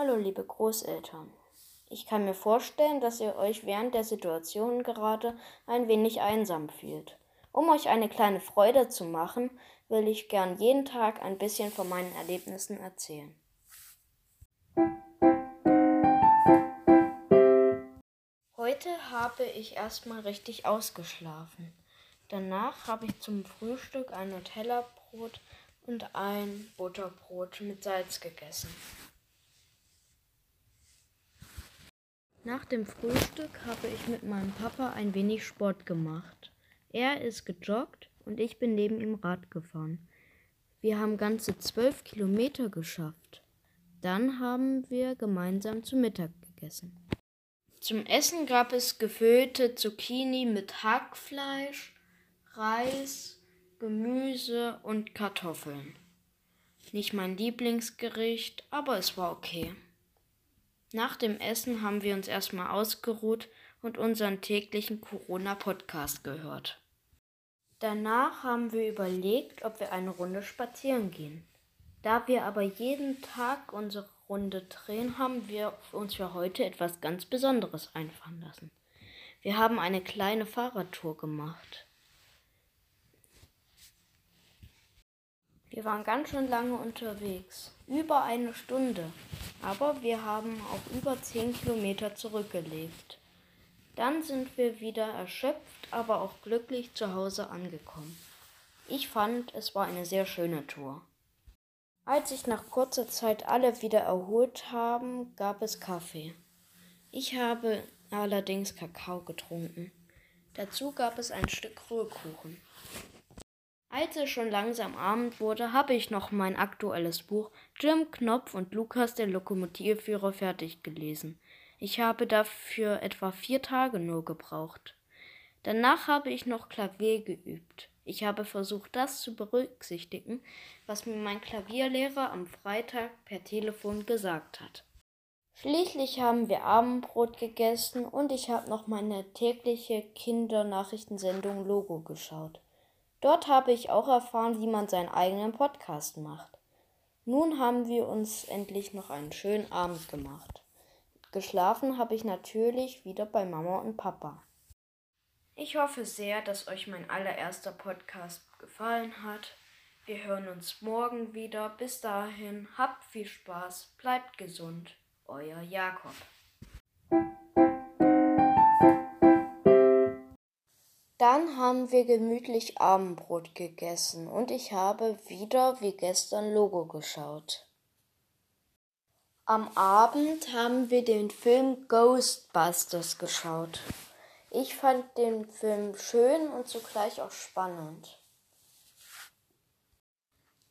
Hallo liebe Großeltern. Ich kann mir vorstellen, dass ihr euch während der Situation gerade ein wenig einsam fühlt. Um euch eine kleine Freude zu machen, will ich gern jeden Tag ein bisschen von meinen Erlebnissen erzählen. Heute habe ich erstmal richtig ausgeschlafen. Danach habe ich zum Frühstück ein Nutella-Brot und ein Butterbrot mit Salz gegessen. Nach dem Frühstück habe ich mit meinem Papa ein wenig Sport gemacht. Er ist gejoggt und ich bin neben ihm Rad gefahren. Wir haben ganze zwölf Kilometer geschafft. Dann haben wir gemeinsam zu Mittag gegessen. Zum Essen gab es gefüllte Zucchini mit Hackfleisch, Reis, Gemüse und Kartoffeln. Nicht mein Lieblingsgericht, aber es war okay. Nach dem Essen haben wir uns erstmal ausgeruht und unseren täglichen Corona-Podcast gehört. Danach haben wir überlegt, ob wir eine Runde spazieren gehen. Da wir aber jeden Tag unsere Runde drehen, haben wir uns für heute etwas ganz Besonderes einfallen lassen. Wir haben eine kleine Fahrradtour gemacht. Wir waren ganz schön lange unterwegs, über eine Stunde, aber wir haben auch über zehn Kilometer zurückgelegt. Dann sind wir wieder erschöpft, aber auch glücklich zu Hause angekommen. Ich fand, es war eine sehr schöne Tour. Als sich nach kurzer Zeit alle wieder erholt haben, gab es Kaffee. Ich habe allerdings Kakao getrunken. Dazu gab es ein Stück Rührkuchen. Als es schon langsam Abend wurde, habe ich noch mein aktuelles Buch Jim Knopf und Lukas der Lokomotivführer fertig gelesen. Ich habe dafür etwa vier Tage nur gebraucht. Danach habe ich noch Klavier geübt. Ich habe versucht, das zu berücksichtigen, was mir mein Klavierlehrer am Freitag per Telefon gesagt hat. Schließlich haben wir Abendbrot gegessen und ich habe noch meine tägliche Kindernachrichtensendung Logo geschaut. Dort habe ich auch erfahren, wie man seinen eigenen Podcast macht. Nun haben wir uns endlich noch einen schönen Abend gemacht. Geschlafen habe ich natürlich wieder bei Mama und Papa. Ich hoffe sehr, dass euch mein allererster Podcast gefallen hat. Wir hören uns morgen wieder. Bis dahin, habt viel Spaß, bleibt gesund. Euer Jakob. Dann haben wir gemütlich Abendbrot gegessen und ich habe wieder wie gestern Logo geschaut. Am Abend haben wir den Film Ghostbusters geschaut. Ich fand den Film schön und zugleich auch spannend.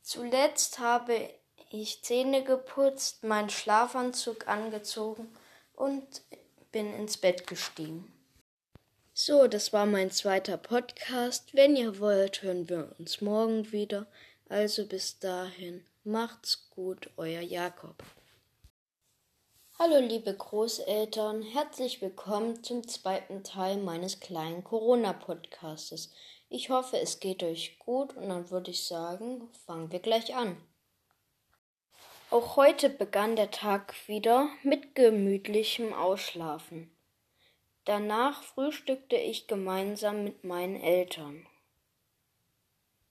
Zuletzt habe ich Zähne geputzt, meinen Schlafanzug angezogen und bin ins Bett gestiegen. So, das war mein zweiter Podcast. Wenn ihr wollt, hören wir uns morgen wieder. Also bis dahin, macht's gut, euer Jakob. Hallo liebe Großeltern, herzlich willkommen zum zweiten Teil meines kleinen Corona-Podcastes. Ich hoffe, es geht euch gut und dann würde ich sagen, fangen wir gleich an. Auch heute begann der Tag wieder mit gemütlichem Ausschlafen. Danach frühstückte ich gemeinsam mit meinen Eltern.